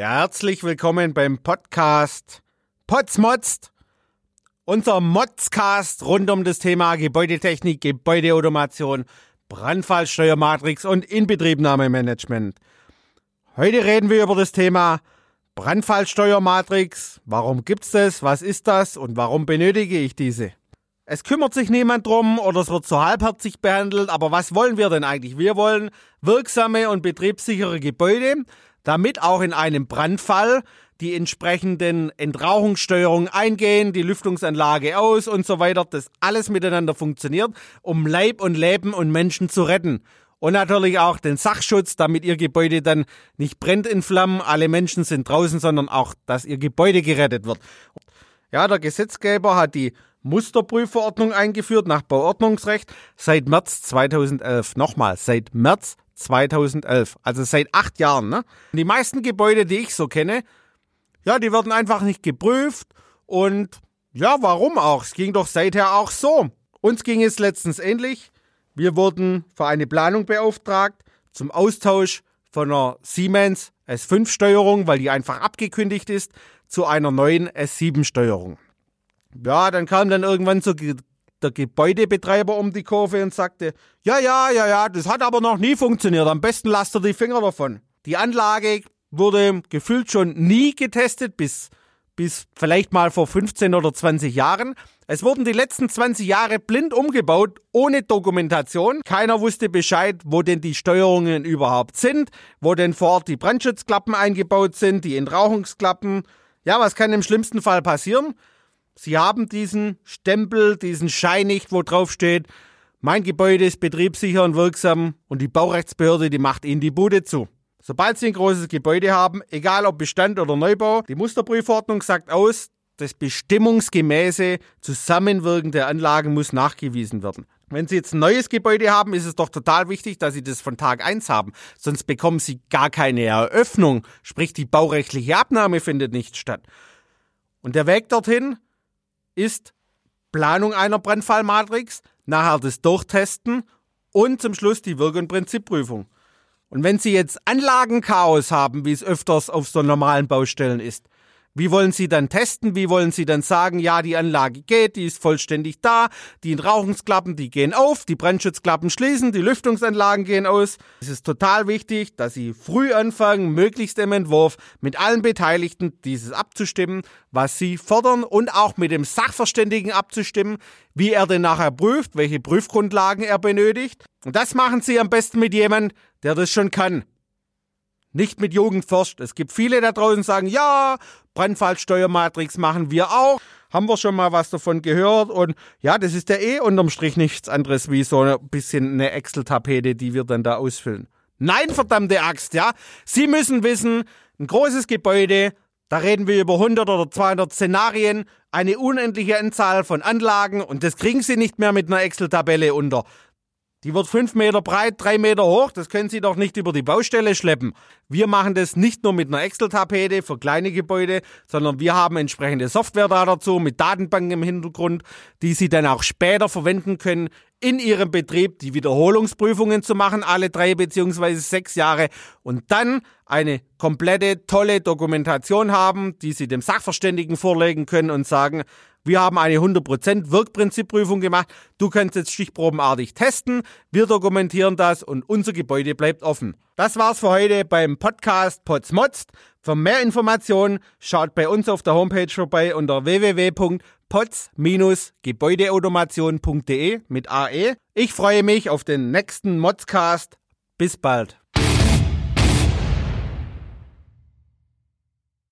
Herzlich willkommen beim Podcast Potsmotzt. Unser Motzcast rund um das Thema Gebäudetechnik, Gebäudeautomation, Brandfallsteuermatrix und Inbetriebnahmemanagement. Heute reden wir über das Thema Brandfallsteuermatrix. Warum gibt's das? Was ist das? Und warum benötige ich diese? Es kümmert sich niemand drum oder es wird so halbherzig behandelt, aber was wollen wir denn eigentlich? Wir wollen wirksame und betriebssichere Gebäude, damit auch in einem Brandfall die entsprechenden Entrauchungssteuerungen eingehen, die Lüftungsanlage aus und so weiter, das alles miteinander funktioniert, um Leib und Leben und Menschen zu retten. Und natürlich auch den Sachschutz, damit Ihr Gebäude dann nicht brennt in Flammen, alle Menschen sind draußen, sondern auch, dass Ihr Gebäude gerettet wird. Ja, der Gesetzgeber hat die Musterprüfverordnung eingeführt nach Bauordnungsrecht seit März 2011. Nochmal, seit März 2011. Also seit acht Jahren. Ne? Die meisten Gebäude, die ich so kenne, ja, die werden einfach nicht geprüft. Und ja, warum auch? Es ging doch seither auch so. Uns ging es letztens ähnlich. Wir wurden für eine Planung beauftragt zum Austausch von einer Siemens S5-Steuerung, weil die einfach abgekündigt ist, zu einer neuen S7-Steuerung. Ja, dann kam dann irgendwann so der Gebäudebetreiber um die Kurve und sagte, ja, ja, ja, ja, das hat aber noch nie funktioniert. Am besten lasst ihr die Finger davon. Die Anlage wurde gefühlt schon nie getestet, bis, bis vielleicht mal vor 15 oder 20 Jahren. Es wurden die letzten 20 Jahre blind umgebaut, ohne Dokumentation. Keiner wusste Bescheid, wo denn die Steuerungen überhaupt sind, wo denn vor Ort die Brandschutzklappen eingebaut sind, die Entrauchungsklappen. Ja, was kann im schlimmsten Fall passieren? Sie haben diesen Stempel, diesen Schein nicht, wo drauf steht, mein Gebäude ist betriebssicher und wirksam und die Baurechtsbehörde, die macht Ihnen die Bude zu. Sobald Sie ein großes Gebäude haben, egal ob Bestand oder Neubau, die Musterprüfordnung sagt aus, das bestimmungsgemäße Zusammenwirken der Anlagen muss nachgewiesen werden. Wenn Sie jetzt ein neues Gebäude haben, ist es doch total wichtig, dass Sie das von Tag eins haben. Sonst bekommen Sie gar keine Eröffnung, sprich die baurechtliche Abnahme findet nicht statt. Und der Weg dorthin, ist Planung einer Brandfallmatrix, nachher das Durchtesten und zum Schluss die Wirk- und Prinzipprüfung. Und wenn Sie jetzt Anlagenchaos haben, wie es öfters auf so normalen Baustellen ist, wie wollen Sie dann testen? Wie wollen Sie dann sagen, ja, die Anlage geht, die ist vollständig da, die Rauchungsklappen, die gehen auf, die Brandschutzklappen schließen, die Lüftungsanlagen gehen aus. Es ist total wichtig, dass Sie früh anfangen, möglichst im Entwurf mit allen Beteiligten dieses abzustimmen, was Sie fordern und auch mit dem Sachverständigen abzustimmen, wie er denn nachher prüft, welche Prüfgrundlagen er benötigt. Und das machen Sie am besten mit jemandem, der das schon kann. Nicht mit Jugendforscht. Es gibt viele da draußen, die sagen, ja, Brandfallsteuermatrix machen wir auch. Haben wir schon mal was davon gehört? Und ja, das ist ja eh unterm Strich nichts anderes wie so ein bisschen eine Excel-Tapete, die wir dann da ausfüllen. Nein, verdammte Axt, ja. Sie müssen wissen, ein großes Gebäude, da reden wir über 100 oder 200 Szenarien, eine unendliche Anzahl von Anlagen und das kriegen Sie nicht mehr mit einer Excel-Tabelle unter. Die wird fünf Meter breit, drei Meter hoch. Das können Sie doch nicht über die Baustelle schleppen. Wir machen das nicht nur mit einer Excel-Tapete für kleine Gebäude, sondern wir haben entsprechende Software da dazu mit Datenbanken im Hintergrund, die Sie dann auch später verwenden können in Ihrem Betrieb, die Wiederholungsprüfungen zu machen, alle drei beziehungsweise sechs Jahre und dann eine komplette tolle Dokumentation haben, die Sie dem Sachverständigen vorlegen können und sagen, wir haben eine 100% Wirkprinzipprüfung gemacht. Du kannst jetzt stichprobenartig testen. Wir dokumentieren das und unser Gebäude bleibt offen. Das war's für heute beim Podcast Potsmotzt. Für mehr Informationen schaut bei uns auf der Homepage vorbei unter www.pots-gebäudeautomation.de mit AE. Ich freue mich auf den nächsten Modscast. Bis bald.